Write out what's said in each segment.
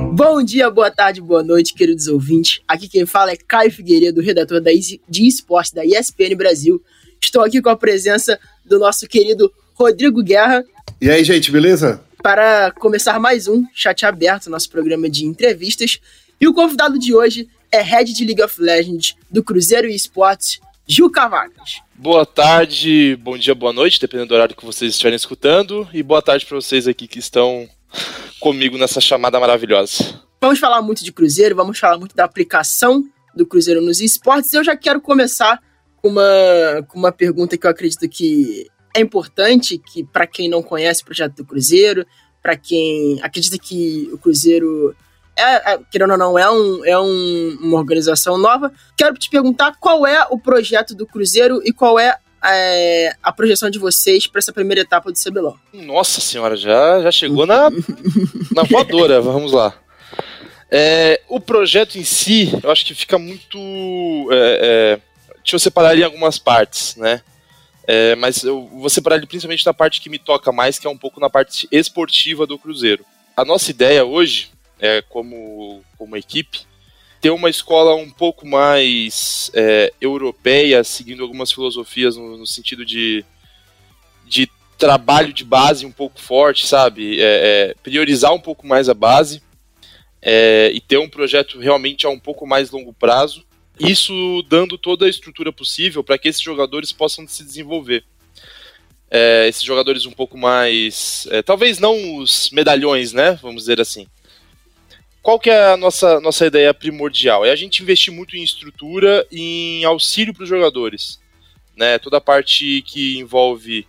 Bom dia, boa tarde, boa noite, queridos ouvintes. Aqui quem fala é Caio Figueiredo, redator da de esporte da ESPN Brasil. Estou aqui com a presença do nosso querido Rodrigo Guerra. E aí, gente, beleza? Para começar mais um Chat Aberto, nosso programa de entrevistas. E o convidado de hoje é Head de League of Legends do Cruzeiro e Esportes, Gil Cavacas. Boa tarde, bom dia, boa noite, dependendo do horário que vocês estiverem escutando. E boa tarde para vocês aqui que estão comigo nessa chamada maravilhosa. Vamos falar muito de Cruzeiro, vamos falar muito da aplicação do Cruzeiro nos esportes. Eu já quero começar com uma, com uma pergunta que eu acredito que é importante, que para quem não conhece o projeto do Cruzeiro, para quem acredita que o Cruzeiro é, é, querendo ou não, é, um, é um, uma organização nova. Quero te perguntar qual é o projeto do Cruzeiro e qual é, é a projeção de vocês para essa primeira etapa do CBLOL. Nossa senhora, já, já chegou na, na voadora, vamos lá. É, o projeto em si, eu acho que fica muito. É, é deixa eu separar ele em algumas partes, né? É, mas eu vou separar ele principalmente da parte que me toca mais, que é um pouco na parte esportiva do Cruzeiro. A nossa ideia hoje é, como, como equipe, ter uma escola um pouco mais é, europeia, seguindo algumas filosofias no, no, sentido de, de trabalho de base um pouco forte, sabe? É, é priorizar um pouco mais a base é, e ter um projeto realmente a um pouco mais longo prazo. Isso dando toda a estrutura possível para que esses jogadores possam se desenvolver. É, esses jogadores um pouco mais. talvez não os medalhões, né? Vamos dizer assim qual que é a nossa, nossa ideia primordial? É a gente investir muito em estrutura e em auxílio para os jogadores. Né? Toda a parte que envolve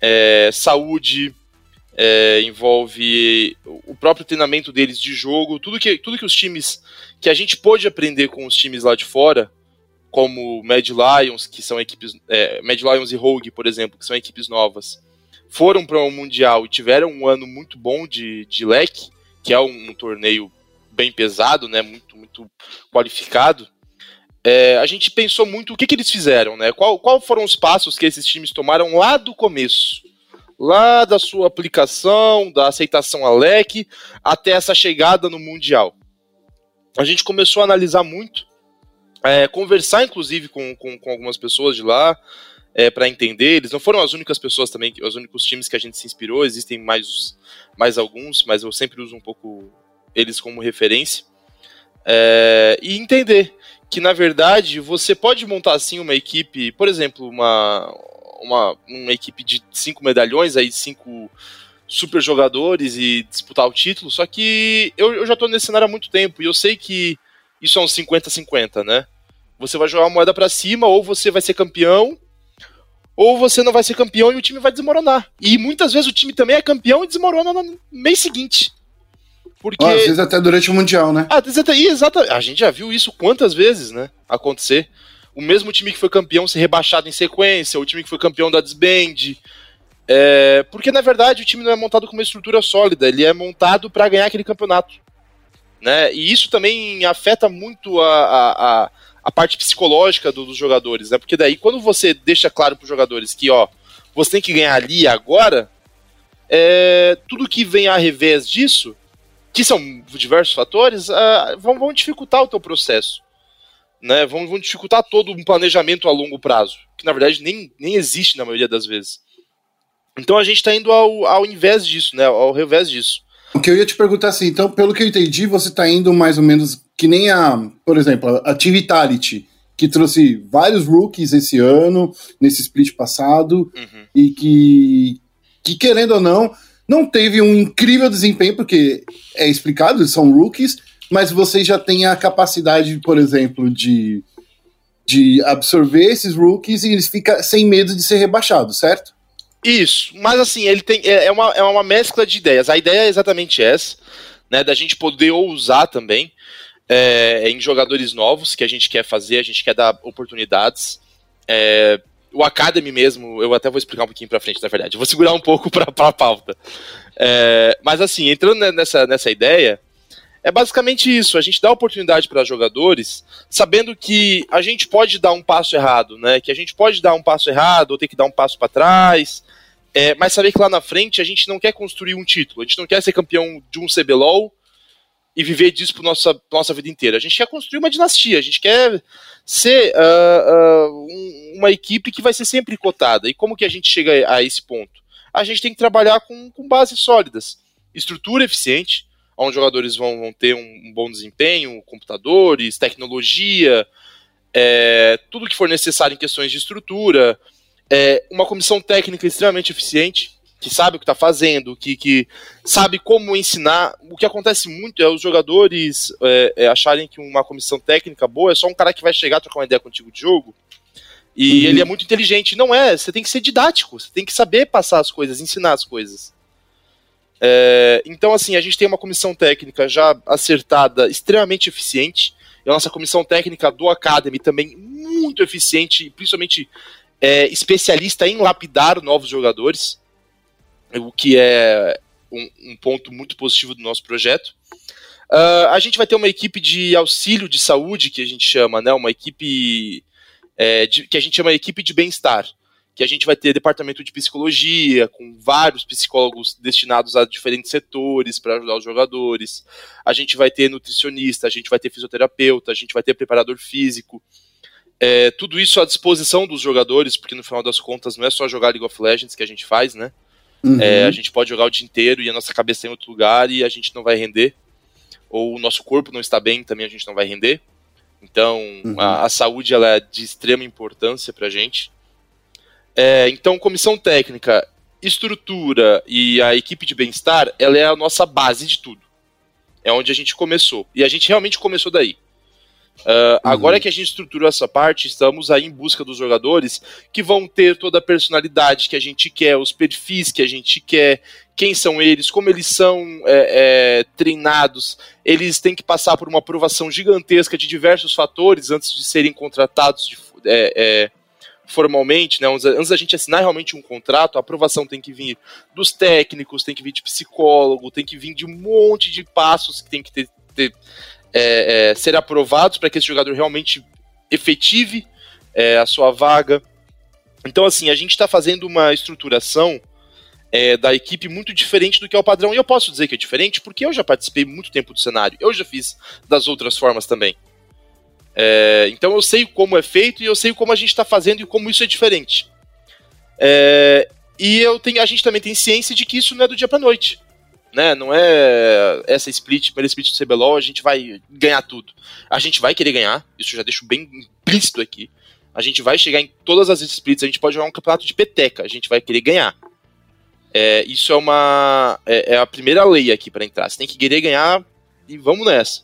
é, saúde, é, envolve o próprio treinamento deles de jogo, tudo que, tudo que os times que a gente pôde aprender com os times lá de fora, como Mad Lions, que são equipes. É, Mad Lions e Rogue, por exemplo, que são equipes novas, foram para o um Mundial e tiveram um ano muito bom de, de leque, que é um, um torneio bem pesado, né? Muito, muito qualificado. É, a gente pensou muito o que, que eles fizeram, né? Qual, qual foram os passos que esses times tomaram lá do começo? Lá da sua aplicação, da aceitação a leque, até essa chegada no Mundial. A gente começou a analisar muito, é, conversar inclusive com, com, com, algumas pessoas de lá, é, para entender. Eles não foram as únicas pessoas também, os únicos times que a gente se inspirou, existem mais, mais alguns, mas eu sempre uso um pouco eles como referência, é, e entender que, na verdade, você pode montar assim uma equipe, por exemplo, uma, uma, uma equipe de cinco medalhões, aí cinco super jogadores e disputar o título, só que eu, eu já estou nesse cenário há muito tempo e eu sei que isso é um 50-50, né? Você vai jogar a moeda para cima, ou você vai ser campeão, ou você não vai ser campeão e o time vai desmoronar. E muitas vezes o time também é campeão e desmorona no mês seguinte. Porque... às vezes até durante o Mundial, né? Às vezes até, exata, a gente já viu isso quantas vezes, né? Acontecer. O mesmo time que foi campeão ser rebaixado em sequência, o time que foi campeão da Disband. É, porque, na verdade, o time não é montado com uma estrutura sólida, ele é montado para ganhar aquele campeonato. Né? E isso também afeta muito a, a, a, a parte psicológica do, dos jogadores, né? Porque daí, quando você deixa claro para os jogadores que, ó, você tem que ganhar ali agora, é, tudo que vem a revés disso que são diversos fatores, uh, vão, vão, dificultar o teu processo. Né? Vão, vão, dificultar todo um planejamento a longo prazo, que na verdade nem, nem existe na maioria das vezes. Então a gente está indo ao, ao invés disso, né? ao revés disso. O que eu ia te perguntar assim, então, pelo que eu entendi, você está indo mais ou menos que nem a, por exemplo, a Tivitality, que trouxe vários rookies esse ano, nesse split passado, uhum. e que, que, querendo ou não, não teve um incrível desempenho, porque é explicado, são rookies, mas você já tem a capacidade, por exemplo, de, de absorver esses rookies e eles ficam sem medo de ser rebaixados, certo? Isso, mas assim, ele tem. É, é uma, é uma mescla de ideias. A ideia é exatamente essa, né? Da gente poder ousar também é, em jogadores novos que a gente quer fazer, a gente quer dar oportunidades. É, o Academy mesmo, eu até vou explicar um pouquinho pra frente, na verdade. Vou segurar um pouco pra, pra pauta. É, mas assim, entrando nessa, nessa ideia, é basicamente isso. A gente dá oportunidade para jogadores, sabendo que a gente pode dar um passo errado, né? Que a gente pode dar um passo errado ou ter que dar um passo para trás. É, mas saber que lá na frente a gente não quer construir um título, a gente não quer ser campeão de um CBLOL e viver disso para nossa, nossa vida inteira. A gente quer construir uma dinastia, a gente quer ser uh, uh, uma equipe que vai ser sempre cotada. E como que a gente chega a esse ponto? A gente tem que trabalhar com, com bases sólidas, estrutura eficiente, onde jogadores vão, vão ter um, um, bom desempenho, computadores, tecnologia, é, tudo que for necessário em questões de estrutura, é, uma comissão técnica extremamente eficiente, que sabe o que está fazendo, que, que sabe como ensinar. O que acontece muito é os jogadores é, é, acharem que uma comissão técnica boa é só um cara que vai chegar trocar uma ideia contigo de jogo. E uhum. ele é muito inteligente. Não é, você tem que ser didático, você tem que saber passar as coisas, ensinar as coisas. É, então, assim, a gente tem uma comissão técnica já acertada, extremamente eficiente. E a nossa comissão técnica do Academy também muito eficiente, principalmente é, especialista em lapidar novos jogadores o que é um, um ponto muito positivo do nosso projeto. Uh, a gente vai ter uma equipe de auxílio de saúde, que a gente chama, né? Uma equipe é, de, que a gente chama equipe de bem-estar. Que a gente vai ter departamento de psicologia, com vários psicólogos destinados a diferentes setores para ajudar os jogadores. A gente vai ter nutricionista, a gente vai ter fisioterapeuta, a gente vai ter preparador físico. É, tudo isso à disposição dos jogadores, porque no final das contas não é só jogar League of Legends que a gente faz, né? Uhum. É, a gente pode jogar o dia inteiro e a nossa cabeça em outro lugar e a gente não vai render. Ou o nosso corpo não está bem, também a gente não vai render. Então, uhum. a, a, saúde ela é de extrema importância para a gente. É, então, comissão técnica, estrutura e a equipe de bem-estar, ela é a nossa base de tudo. É onde a gente começou. E a gente realmente começou daí. Uh, uhum. Agora que a gente estruturou essa parte, estamos aí em busca dos jogadores que vão ter toda a personalidade que a gente quer, os perfis que a gente quer, quem são eles, como eles são é, é, treinados. Eles têm que passar por uma aprovação gigantesca de diversos fatores antes de serem contratados de, é, é formalmente, né? Antes da gente assinar realmente um contrato, a aprovação tem que vir dos técnicos, tem que vir de psicólogo, tem que vir de um monte de passos que tem que ter, ter é, é, ser aprovados para que esse jogador realmente efetive é, a sua vaga. Então, assim, a gente está fazendo uma estruturação é, da equipe muito diferente do que é o padrão. E eu posso dizer que é diferente porque eu já participei muito tempo do cenário. Eu já fiz das outras formas também. É, então eu sei como é feito e eu sei como a gente está fazendo e como isso é diferente. É, e eu tenho, a gente também tem ciência de que isso não é do dia para noite né? Não é essa split, primeira split do CBLOL, a gente vai ganhar tudo. A gente vai querer ganhar, isso já deixo bem implícito aqui. A gente vai chegar em todas as splits, a gente pode jogar um campeonato de peteca, a gente vai querer ganhar. É, isso é uma é, é a primeira lei aqui para entrar. Você tem que querer ganhar e vamos nessa.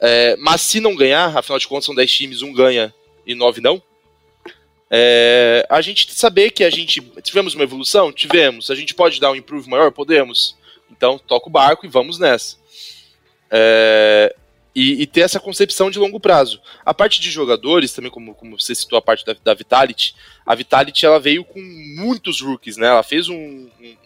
É, mas se não ganhar, afinal de contas são 10 times, um ganha e 9 não. É, a gente saber que a gente tivemos uma evolução, tivemos. A gente pode dar um improve maior, podemos. Então, toca o barco e vamos nessa. É, e, e, ter essa concepção de longo prazo. A parte de jogadores, também como, como você citou a parte da, da Vitality, a Vitality ela veio com muitos rookies, né? Ela fez um, um,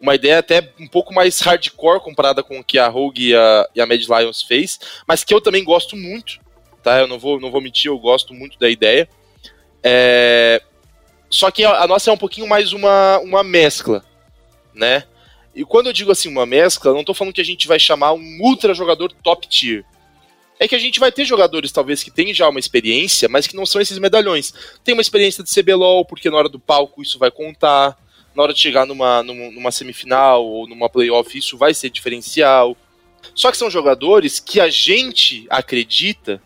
uma ideia até um pouco mais hardcore comparada com o que a Rogue e a, e a Mad Lions fez, mas que eu também gosto muito, tá? Eu não vou, não vou mentir, eu gosto muito da ideia. É, só que a, a nossa é um pouquinho mais uma, uma mescla, né? E quando eu digo assim uma mescla, não estou falando que a gente vai chamar um ultra jogador top tier. É que a gente vai ter jogadores talvez que têm já uma experiência, mas que não são esses medalhões. Tem uma experiência de CBLOL, porque na hora do palco isso vai contar. Na hora de chegar numa, numa, numa semifinal ou numa playoff, isso vai ser diferencial. Só que são jogadores que a gente acredita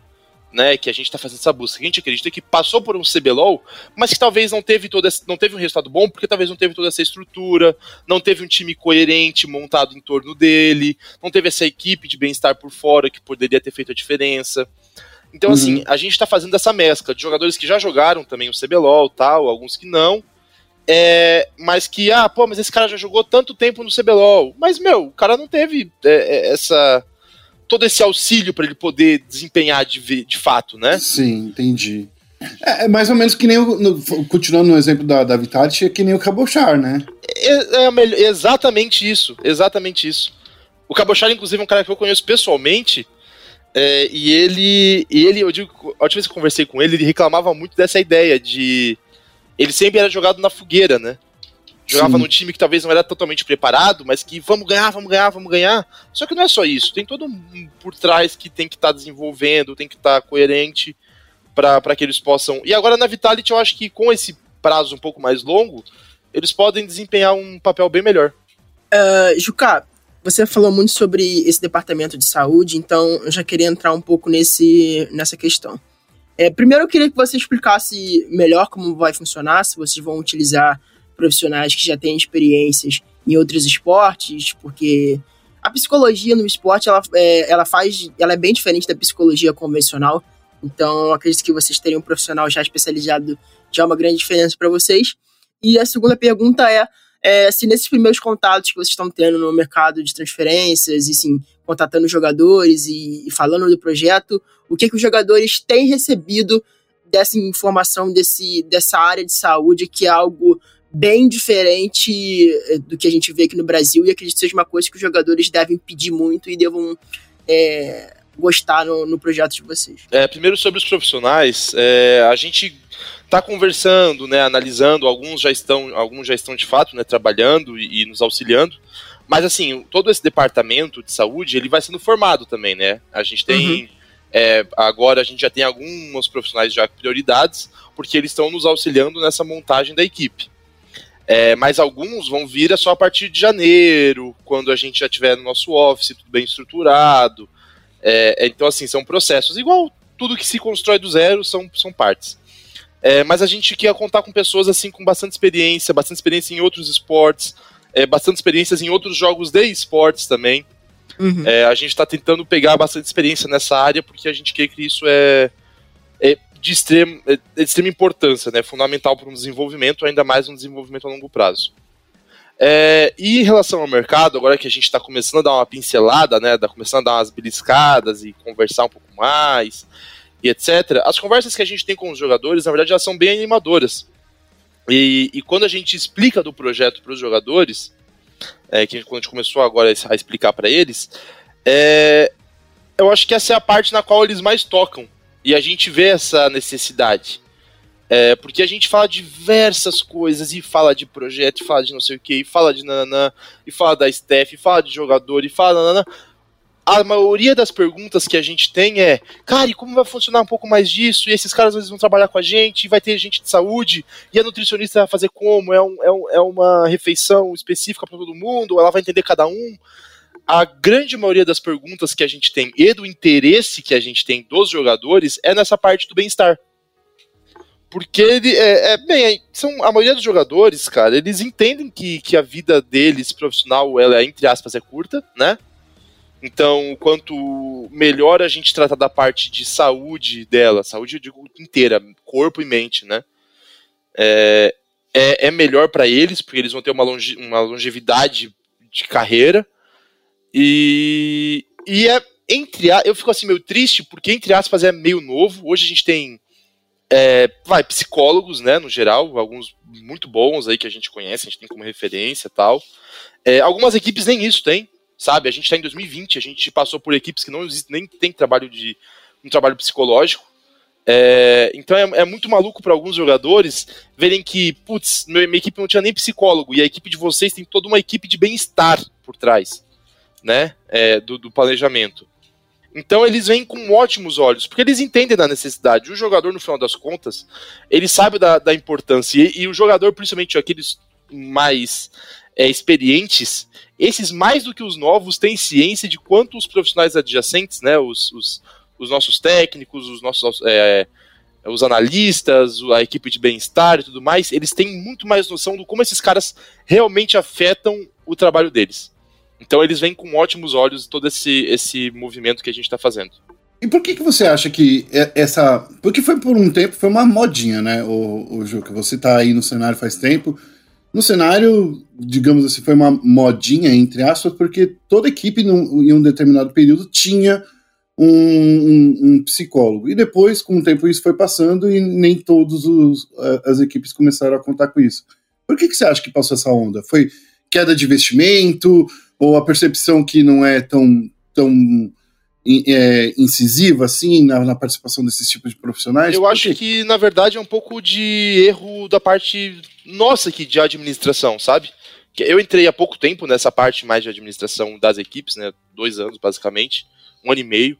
né, que a gente está fazendo essa busca. A gente acredita que passou por um CBLOL, mas que talvez não teve toda essa, não teve um resultado bom, porque talvez não teve toda essa estrutura, não teve um time coerente montado em torno dele, não teve essa equipe de bem-estar por fora que poderia ter feito a diferença. Então, assim, uhum. assim, a gente está fazendo essa mescla de jogadores que já jogaram também o CBLOL, tal, alguns que não, é, mas que, ah, pô, mas esse cara já jogou tanto tempo no CBLOL. Mas, meu, o cara não teve é, é essa todo esse auxílio para ele poder desempenhar de, de fato, né? Sim, entendi. É, é mais ou menos que nem o. No, continuando no exemplo da, da é que nem o Cabochar, né? É, é, exatamente isso. Exatamente isso. O Cabochar, inclusive, é um cara que eu conheço pessoalmente. É, e ele. E ele, eu digo, a última vez que eu conversei com ele, ele reclamava muito dessa ideia de. Ele sempre era jogado na fogueira, né? Jogava Sim. num time que talvez não era totalmente preparado, mas que vamos ganhar, vamos ganhar, vamos ganhar. Só que não é só isso. Tem todo um por trás que tem que estar tá desenvolvendo, tem que estar tá coerente para que eles possam. E agora na Vitality eu acho que com esse prazo um pouco mais longo, eles podem desempenhar um papel bem melhor. Uh, Juca, você falou muito sobre esse departamento de saúde, então eu já queria entrar um pouco nesse, nessa questão. É, primeiro eu queria que você explicasse melhor como vai funcionar, se vocês vão utilizar profissionais que já têm experiências em outros esportes, porque a psicologia no esporte ela, é, ela faz, ela é bem diferente da psicologia convencional. Então, acredito que vocês terem um profissional já especializado já é uma grande diferença para vocês. E a segunda pergunta é, é, se nesses primeiros contatos que vocês estão tendo no mercado de transferências e sim contatando jogadores e, e falando do projeto, o que, que os jogadores têm recebido dessa informação desse, dessa área de saúde que é algo bem diferente eh, do que a gente vê aqui no Brasil e acredito que seja uma coisa que os jogadores devem pedir muito e devam é, gostar no, no, projeto de vocês. É, primeiro sobre os profissionais, é, a gente está conversando, né, analisando, alguns já estão, alguns já estão de fato, né, trabalhando e, e, nos auxiliando, mas assim, todo esse departamento de saúde, ele vai sendo formado também, né, a gente tem, uhum. é, agora a gente já tem alguns profissionais já prioridades, porque eles estão nos auxiliando nessa montagem da equipe. É, mas alguns vão vir só a partir de janeiro, quando a gente já tiver no nosso office tudo bem estruturado. É, então, assim, são processos. Igual tudo que se constrói do zero são, são partes. É, mas a gente quer contar com pessoas assim com bastante experiência, bastante experiência em outros esportes, é, bastante experiências em outros jogos de esportes também. Uhum. É, a gente está tentando pegar bastante experiência nessa área porque a gente quer que isso é, é de, extrema, é, de extrema importância, né? Fundamental para um desenvolvimento, ainda mais um desenvolvimento a longo prazo. É, e em relação ao mercado, agora que a gente está começando a dar uma pincelada, né? Tá começando a dar umas beliscadas e conversar um pouco mais e etc. As conversas que a gente tem com os jogadores, na verdade, elas são bem animadoras. E, e quando a gente explica do projeto para os jogadores, é, que quando a gente começou agora a explicar para eles, é, eu acho que essa é a parte na qual eles mais tocam. E a gente vê essa necessidade. É, porque a gente fala diversas coisas, e fala de projeto, e fala de não sei o que, e fala de nananã, e fala da staff, e fala de jogador, e fala nananã. A maioria das perguntas que a gente tem é, cara, e como vai funcionar um pouco mais disso? E esses caras vezes vão trabalhar com a gente, e vai ter gente de saúde, e a nutricionista vai fazer como? É, um, é, um, é uma refeição específica para todo mundo? Ela vai entender cada um? A grande maioria das perguntas que a gente tem e do interesse que a gente tem dos jogadores é nessa parte do bem-estar. Porque ele é, é, bem, são a maioria dos jogadores, cara, eles entendem que, que a vida deles profissional, ela entre aspas é curta, né? Então, quanto melhor a gente trata da parte de saúde dela, saúde eu digo inteira, corpo e mente, né? É, é, é melhor para eles, porque eles vão ter uma, longe, uma longevidade de carreira e, e é entre eu fico assim meio triste porque entre aspas é meio novo. Hoje a gente tem é, vai psicólogos, né, no geral, alguns muito bons aí que a gente conhece, a gente tem como referência, tal. É, algumas equipes nem isso tem, sabe? A gente está em 2020, a gente passou por equipes que não existe, nem tem trabalho de um trabalho psicológico. É, então é, é, muito maluco para alguns jogadores verem que, putz, minha, equipe não tinha nem psicólogo e a equipe de vocês tem toda uma equipe de bem-estar por trás né, é, do, do, planejamento. Então eles vêm com ótimos olhos, porque eles entendem da necessidade. O jogador, no final das contas, ele sabe da, da importância. E, e, o jogador, principalmente aqueles mais é, experientes, esses mais do que os novos têm ciência de quanto os profissionais adjacentes, né, os, os, os nossos técnicos, os nossos é, os analistas, a equipe de bem-estar e tudo mais, eles têm muito mais noção do como esses caras realmente afetam o trabalho deles. Então eles vêm com ótimos olhos todo esse, esse movimento que a gente está fazendo. E por que, que você acha que essa. Porque foi por um tempo, foi uma modinha, né, o, o Ju, que você está aí no cenário faz tempo. No cenário, digamos assim, foi uma modinha, entre aspas, porque toda equipe num, em um determinado período tinha um, um, um, psicólogo. E depois, com o tempo, isso foi passando e nem todas as equipes começaram a contar com isso. Por que, que você acha que passou essa onda? Foi queda de investimento? Ou a percepção que não é tão, tão é, incisiva, assim, na, na, participação desses tipos de profissionais? Eu acho que, na verdade, é um pouco de erro da parte nossa aqui de administração, sabe? Eu entrei há pouco tempo nessa parte mais de administração das equipes, né? Dois anos, basicamente. Um ano e meio.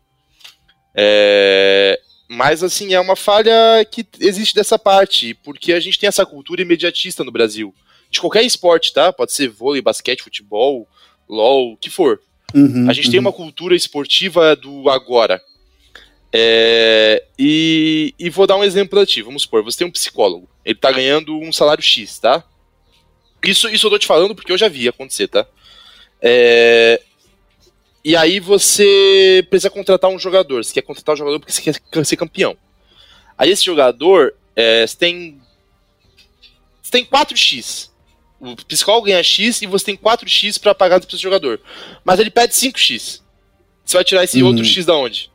É... Mas, assim, é uma falha que existe dessa parte, porque a gente tem essa cultura imediatista no Brasil. De qualquer esporte, tá? Pode ser vôlei, basquete, futebol, LOL, o que for. Uhum, a gente uhum. tem uma cultura esportiva do agora. É, e, e, vou dar um exemplo pra ti. Vamos supor, você tem um psicólogo. Ele tá ganhando um salário X, tá? Isso, isso eu tô te falando porque eu já vi acontecer, tá? É, e aí você precisa contratar um jogador. Você quer contratar um jogador porque você quer ser campeão. Aí esse jogador, é, você tem. Você tem 4x. O psicólogo ganha X e você tem 4X para pagar pro jogador. Mas ele pede 5X. Você vai tirar esse uhum. outro X da onde?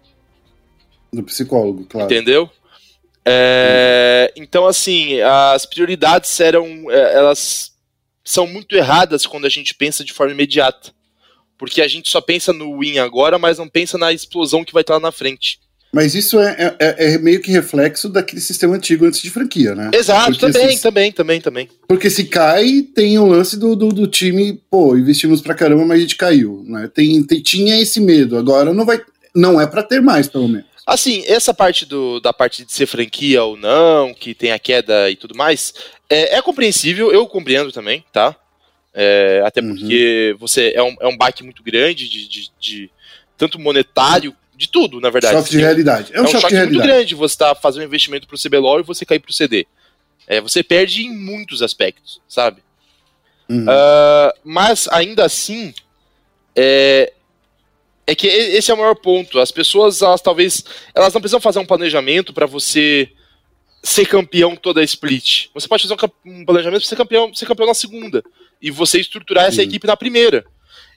Do psicólogo, claro. Entendeu? É, uhum. Então, assim, as prioridades eram. É, elas são muito erradas quando a gente pensa de forma imediata. Porque a gente só pensa no win agora, mas não pensa na explosão que vai estar lá na frente. Mas isso é, é, é, meio que reflexo daquele sistema antigo antes de franquia, né? Exato, Porque também, também, também, também. Porque se cai, tem o lance do, do, do, time, pô, investimos pra caramba, mas a gente caiu, né? Tem, tem, tinha esse medo, agora não vai. Não é para ter mais, pelo menos. Assim, essa parte do, da parte de ser franquia ou não, que tem a queda e tudo mais, é, é compreensível, eu compreendo também, tá? É, até uhum. porque uhum. você é um, é um baque muito grande de, de, de tanto monetário de tudo, na verdade. Choque de realidade. É um, é um choque, choque muito grande você tá fazendo um investimento pro CBLOL e você cair pro CD. É, você perde em muitos aspectos, sabe? Uhum. Uh, mas ainda assim, é, é que esse é o maior ponto. As pessoas, elas talvez, elas não precisam fazer um planejamento para você ser campeão toda a split. Você pode fazer um planejamento para ser campeão, ser campeão na segunda e você estruturar essa equipe na primeira.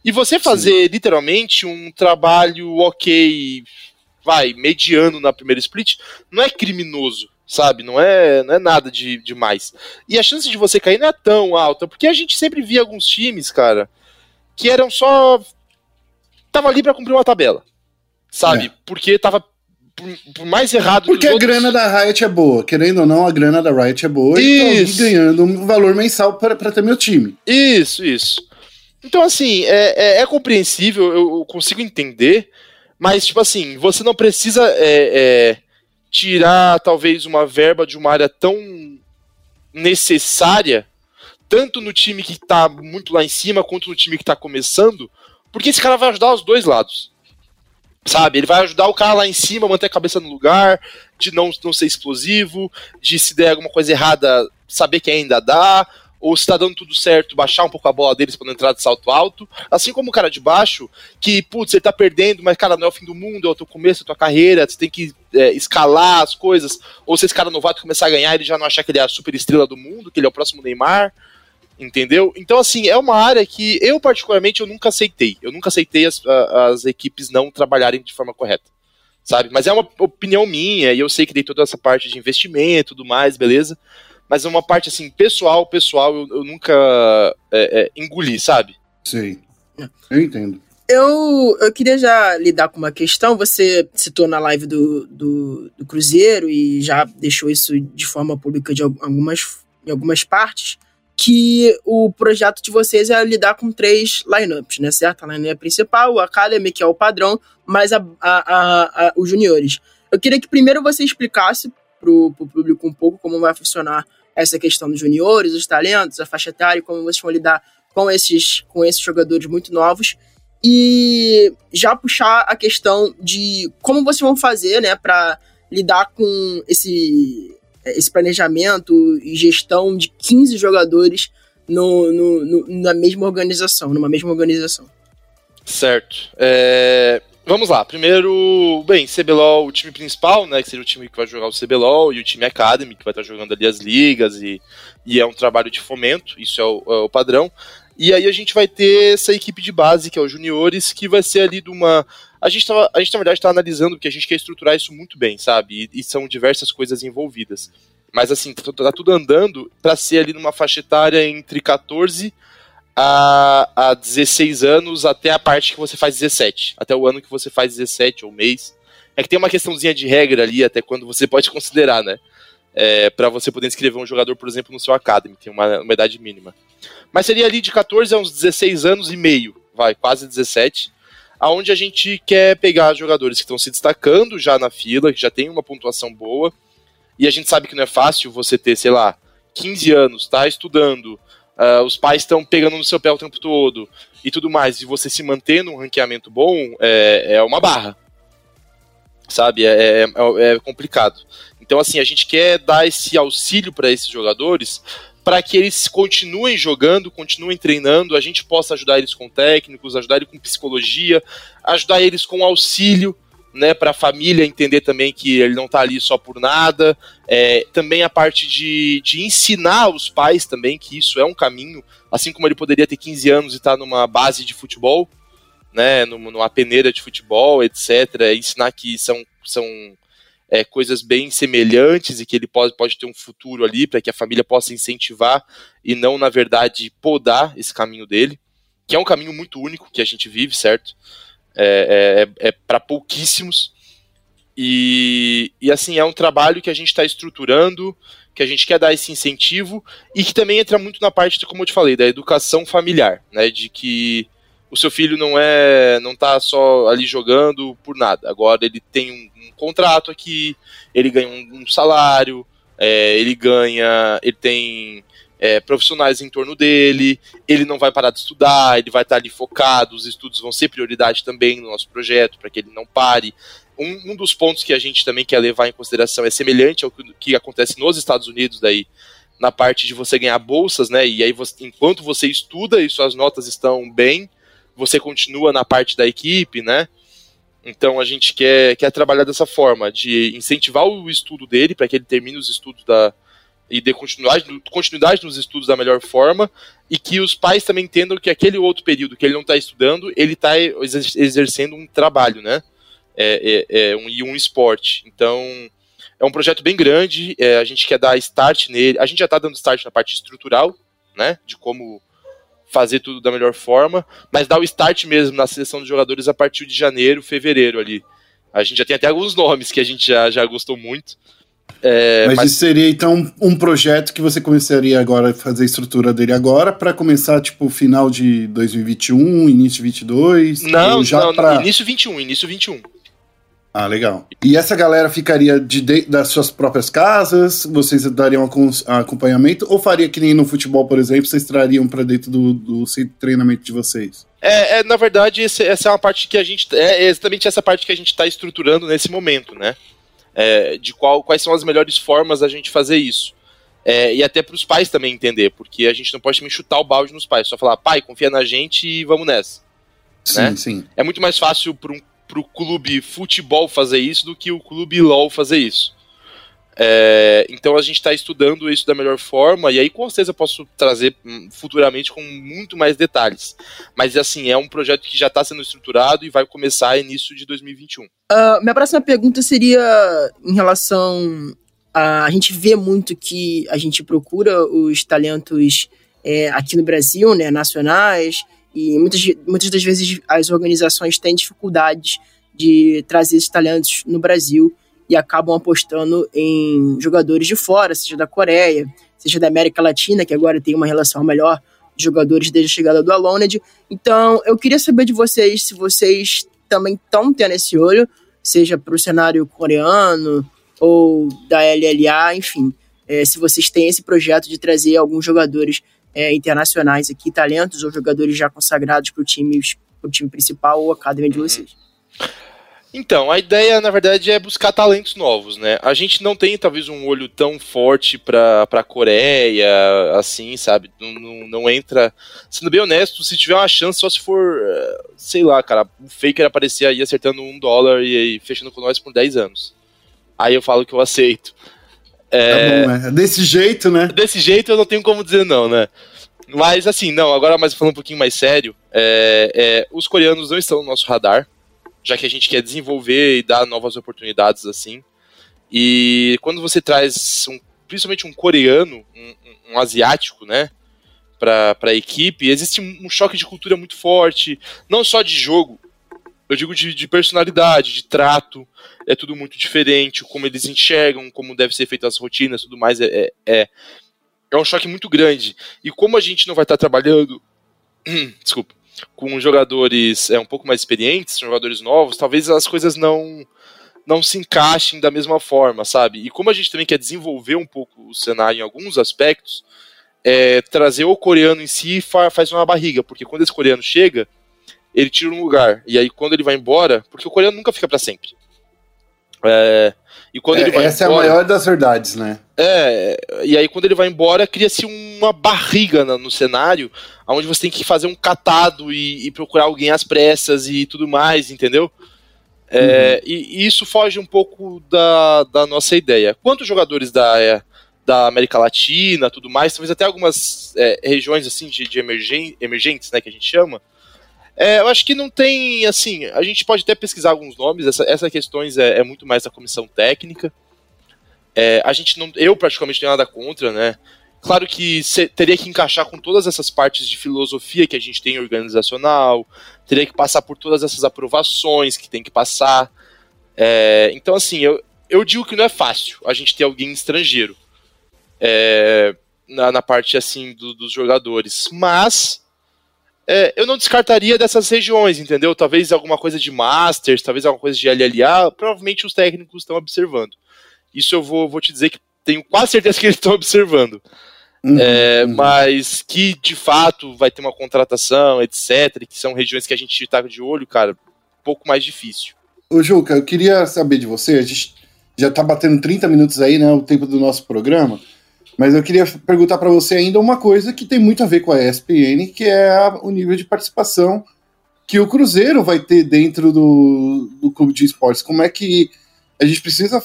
E você fazer Sim. literalmente um trabalho ok, vai, mediano na primeira split, não é criminoso, sabe? Não é, não é nada de demais. E a chance de você cair não é tão alta, porque a gente sempre via alguns times, cara, que eram só. Tava ali para cumprir uma tabela, sabe? É. Porque tava por, mais errado Porque a outros... grana da Riot é boa. Querendo ou não, a grana da Riot é boa. Isso. E ganhando um valor mensal para ter meu time. Isso, isso. Então, assim, é, é, é compreensível, eu, consigo entender, mas, tipo assim, você não precisa é, é, tirar, talvez, uma verba de uma área tão necessária, tanto no time que tá muito lá em cima, quanto no time que tá começando, porque esse cara vai ajudar os dois lados. Sabe? Ele vai ajudar o cara lá em cima a manter a cabeça no lugar, de não, não ser explosivo, de se der alguma coisa errada, saber que ainda dá, ou se tá dando tudo certo, baixar um pouco a bola deles para não entrar de salto alto. Assim como o cara de baixo, que, putz, ele tá perdendo, mas, cara, não é o fim do mundo, é o teu começo, é a tua carreira, você tem que é, escalar as coisas. Ou se esse cara novato começar a ganhar, ele já não achar que ele é a super estrela do mundo, que ele é o próximo Neymar. Entendeu? Então, assim, é uma área que eu, particularmente, eu nunca aceitei. Eu nunca aceitei as, as equipes não trabalharem de forma correta. Sabe? Mas é uma opinião minha, e eu sei que tem toda essa parte de investimento e tudo mais, beleza? Mas é uma parte assim, pessoal, pessoal, eu, eu nunca é, é, engoli, sabe? Sim. Eu entendo. Eu, eu queria já lidar com uma questão. Você citou na live do, do, do Cruzeiro e já deixou isso de forma pública de algumas, em algumas partes, que o projeto de vocês é lidar com três lineups, né? Certo? A lineup principal, o Academy, que é o padrão, mais a, a, a, a os juniores. Eu queria que primeiro você explicasse para o público um pouco como vai funcionar essa questão dos juniores, os talentos, a faixa etária, como vocês vão lidar com esses, com esses jogadores muito novos. E já puxar a questão de como vocês vão fazer né, para lidar com esse, esse planejamento e gestão de 15 jogadores no, no, no, na mesma organização, numa mesma organização. Certo. É, Vamos lá, primeiro, bem, CBLOL, o time principal, né, que seria o time que vai jogar o CBLOL, e o time Academy, que vai estar jogando ali as ligas, e, e é um trabalho de fomento, isso é o, é o padrão. E aí a gente vai ter essa equipe de base, que é o Juniores, que vai ser ali de uma. A gente, tava, a gente na verdade, está analisando, porque a gente quer estruturar isso muito bem, sabe? E, e são diversas coisas envolvidas. Mas assim, tá, tá tudo andando para ser ali numa faixa etária entre 14 a, a 16 anos até a parte que você faz 17. Até o ano que você faz 17 ou mês. É que tem uma questãozinha de regra ali, até quando você pode considerar, né? É, para você poder inscrever um jogador, por exemplo, no seu Academy, tem uma, uma idade mínima. Mas seria ali de 14 a uns 16 anos e meio, vai, quase 17, aonde a gente quer pegar jogadores que estão se destacando já na fila, que já tem uma pontuação boa, e a gente sabe que não é fácil você ter, sei lá, 15 anos, tá estudando, uh, os pais estão pegando no seu pé o tempo todo e tudo mais, e você se manter num ranqueamento bom é, é uma barra. Sabe? É, é, é complicado. Então, assim, a gente quer dar esse auxílio para esses jogadores para que eles continuem jogando, continuem treinando, a gente possa ajudar eles com técnicos, ajudar eles com psicologia, ajudar eles com auxílio, né, para a família entender também que ele não está ali só por nada. É, também a parte de, de ensinar os pais também que isso é um caminho, assim como ele poderia ter 15 anos e estar tá numa base de futebol, né, numa peneira de futebol, etc. Ensinar que são, são é, coisas bem semelhantes e que ele pode, pode ter um futuro ali para que a família possa incentivar e não, na verdade, podar esse caminho dele, que é um caminho muito único que a gente vive, certo? É, é, é para pouquíssimos. E, e assim, é um trabalho que a gente está estruturando, que a gente quer dar esse incentivo e que também entra muito na parte, como eu te falei, da educação familiar, né? De que o seu filho não é, não tá só ali jogando por nada. Agora ele tem um, um contrato aqui, ele ganha um, um salário, é, ele ganha, ele tem é, profissionais em torno dele, ele não vai parar de estudar, ele vai estar ali focado, os estudos vão ser prioridade também no nosso projeto, para que ele não pare. Um, um, dos pontos que a gente também quer levar em consideração é semelhante ao que, que acontece nos Estados Unidos, daí, na parte de você ganhar bolsas, né? E aí, você, enquanto você estuda e suas notas estão bem, você continua na parte da equipe, né? Então a gente quer, quer trabalhar dessa forma, de incentivar o estudo dele para que ele termine os estudos da, e dê continuidade, continuidade nos estudos da melhor forma e que os pais também entendam que aquele outro período que ele não está estudando, ele está exercendo um trabalho, né? É, é, é um, e um esporte. Então, é um projeto bem grande, é, a gente quer dar start nele, a gente já está dando start na parte estrutural, né? De como fazer tudo da melhor forma, mas dar o start mesmo na seleção de jogadores a partir de janeiro, fevereiro ali. A gente já tem até alguns nomes que a gente já, já gostou muito. É, mas, mas, isso seria então um projeto que você começaria agora a fazer a estrutura dele agora para começar tipo final de 2021, início de 22? Não, já não, pra... início 21, início 21. Ah, legal. E essa galera ficaria de, de das suas próprias casas? Vocês dariam acompanhamento? Ou faria que nem no futebol, por exemplo, vocês trariam para dentro do, do treinamento de vocês? É, é na verdade, esse, essa é uma parte que a gente. É exatamente essa parte que a gente está estruturando nesse momento, né? É, de qual, quais são as melhores formas da gente fazer isso. É, e até para os pais também entender, porque a gente não pode também chutar o balde nos pais, só falar, pai, confia na gente e vamos nessa. Sim, né? sim. É muito mais fácil para um pro clube futebol fazer isso do que o clube LOL fazer isso. É, então a gente está estudando isso da melhor forma, e aí com certeza eu posso trazer hum, futuramente com muito mais detalhes. Mas assim, é um projeto que já está sendo estruturado e vai começar início de 2021. Uh, ah, minha próxima pergunta seria em relação a. A gente vê muito que a gente procura os talentos é, aqui no Brasil, né, nacionais, e muitas, muitas das vezes as organizações têm dificuldades de trazer esses talentos no Brasil e acabam apostando em jogadores de fora, seja da Coreia, seja da América Latina, que agora tem uma relação melhor de jogadores desde a chegada do Aloned. Então, eu queria saber de vocês se vocês também estão tendo esse olho, seja para o cenário coreano ou da LLA, enfim, é, se vocês têm esse projeto de trazer alguns jogadores é, internacionais aqui, talentos ou jogadores já consagrados para o time, time principal ou academia de uhum. vocês. Então, a ideia, na verdade, é buscar talentos novos, né? A gente não tem, talvez, um olho tão forte pra, pra Coreia, assim, sabe? Não, não, não entra. Sendo bem honesto, se tiver uma chance, só se for, eh, sei lá, cara, o Faker aparecer aí acertando um dólar e, e fechando com nós por 10 anos. Aí eu falo que eu aceito. É... Tá bom, né? Desse jeito, né? Desse jeito eu não tenho como dizer não, né? Mas assim, não, agora mais falando um pouquinho mais sério, é, é, os coreanos não estão no nosso radar já que a gente quer desenvolver e dar novas oportunidades assim. E quando você traz um, principalmente um coreano, um, um, asiático, né? para a equipe, existe um choque de cultura muito forte, não só de jogo, eu digo de, de, personalidade, de trato, é tudo muito diferente, como eles enxergam, como deve ser feita as rotinas, tudo mais, é, é, é um choque muito grande. E como a gente não vai estar trabalhando, desculpa, com jogadores é, um pouco mais experientes, jogadores novos, talvez as coisas não não se encaixem da mesma forma, sabe? E como a gente também quer desenvolver um pouco o cenário em alguns aspectos, é, trazer o coreano em si faz uma barriga, porque quando esse coreano chega, ele tira um lugar. E aí quando ele vai embora, porque o coreano nunca fica para sempre. É, e quando é, ele vai essa embora, é a maior das verdades, né? É, e aí quando ele vai embora, cria-se uma barriga no, no, cenário, onde você tem que fazer um catado e, e procurar alguém às pressas e tudo mais, entendeu? É, uhum. e, e, isso foge um pouco da, da nossa ideia. Quantos jogadores da, é, da América Latina, tudo mais, talvez até algumas é, regiões assim de, de emergen, emergentes, né, que a gente chama, é, eu acho que não tem, assim, a gente pode até pesquisar alguns nomes, essa, essas questões é, é muito mais da comissão técnica. É, a gente não, eu praticamente não tenho nada contra, né? Claro que teria que encaixar com todas essas partes de filosofia que a gente tem organizacional, teria que passar por todas essas aprovações que tem que passar. É, então, assim, eu, eu digo que não é fácil a gente ter alguém estrangeiro é, na, na, parte assim do, dos jogadores, mas é, eu não descartaria dessas regiões, entendeu? Talvez alguma coisa de Masters, talvez alguma coisa de LLA, provavelmente os técnicos estão observando. Isso eu vou, vou te dizer que tenho quase certeza que eles estão observando. Uhum, é. Mas que de fato vai ter uma contratação, etc., que são regiões que a gente está de olho, cara, um pouco mais difícil. Ô, Juca, eu queria saber de você, a gente já está batendo 30 minutos aí, né, o tempo do nosso programa. Mas eu queria perguntar para você ainda uma coisa que tem muito a ver com a ESPN, que é o nível de participação que o Cruzeiro vai ter dentro do, do clube de esportes. Como é que a gente precisa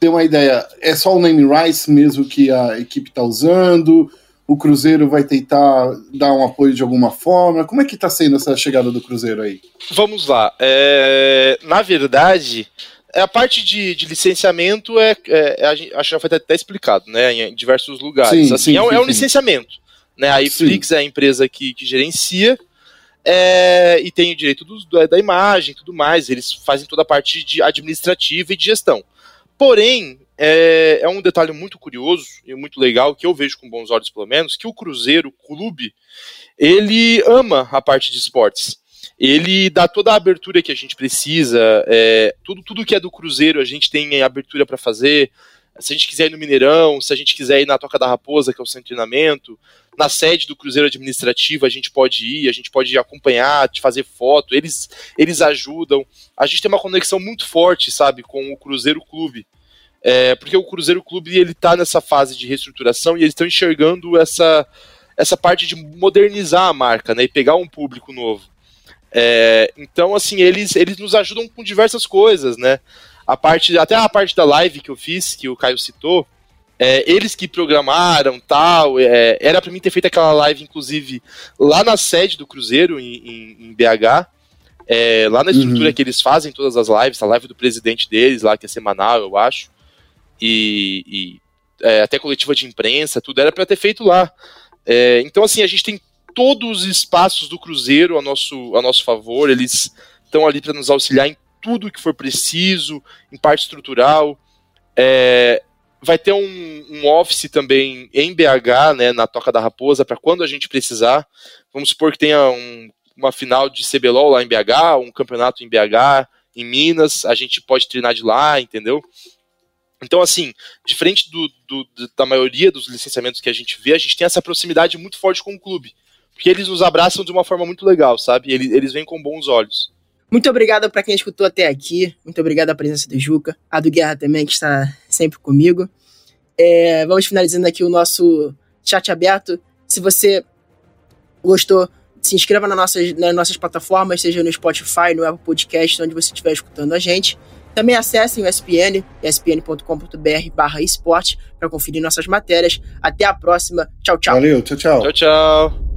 ter uma ideia? É só o name rights mesmo que a equipe está usando? O Cruzeiro vai tentar dar um apoio de alguma forma? Como é que está sendo essa chegada do Cruzeiro aí? Vamos lá. É, na verdade, a parte de, de licenciamento é, é, é, acho que já foi até explicado, né, em diversos lugares. Sim, assim, sim, é, sim, é, um licenciamento. Né, a Iflix é a empresa que, que gerencia é, e tem o direito do, da imagem e tudo mais. Eles fazem toda a parte de administrativa e de gestão. Porém, é, é, um detalhe muito curioso e muito legal que eu vejo com bons olhos, pelo menos, que o Cruzeiro, o clube, ele ama a parte de esportes ele dá toda a abertura que a gente precisa, é, tudo, tudo que é do Cruzeiro a gente tem abertura para fazer. Se a gente quiser ir no Mineirão, se a gente quiser ir na Toca da Raposa, que é o centro de treinamento, na sede do Cruzeiro Administrativo a gente pode ir, a gente pode acompanhar, fazer foto, eles, eles ajudam. A gente tem uma conexão muito forte, sabe, com o Cruzeiro Clube. É, porque o Cruzeiro Clube ele tá nessa fase de reestruturação e eles estão enxergando essa, essa parte de modernizar a marca, né, e pegar um público novo. É, então, assim, eles, eles nos ajudam com diversas coisas, né? A parte, até a parte da live que eu fiz, que o Caio citou, é, eles que programaram tal. É, era para mim ter feito aquela live, inclusive, lá na sede do Cruzeiro, em, em, em BH. É, lá na estrutura uhum. que eles fazem todas as lives, a live do presidente deles, lá, que é semanal, eu acho. E, e é, até coletiva de imprensa, tudo era para ter feito lá. É, então, assim, a gente tem todos os espaços do Cruzeiro a nosso, a nosso favor, eles estão ali para nos auxiliar em tudo que for preciso, em parte estrutural. É, vai ter um, um, office também em BH, né, na Toca da Raposa, para quando a gente precisar. Vamos supor que tenha um, uma final de CBLOL lá em BH, um campeonato em BH, em Minas, a gente pode treinar de lá, entendeu? Então, assim, diferente do, do, da maioria dos licenciamentos que a gente vê, a gente tem essa proximidade muito forte com o clube. Porque eles nos abraçam de uma forma muito legal, sabe? Eles, eles vêm com bons olhos. Muito obrigado para quem escutou até aqui. Muito obrigado à presença do Juca, a do Guerra também, que está sempre comigo. É, vamos finalizando aqui o nosso chat aberto. Se você gostou, se inscreva nas nossas, nas nossas plataformas, seja no Spotify, no Apple Podcast, onde você estiver escutando a gente. Também acessem o ESPN, espn.com.br barra esporte, para conferir nossas matérias. Até a próxima. Tchau, tchau. Valeu, tchau, tchau. Tchau, tchau.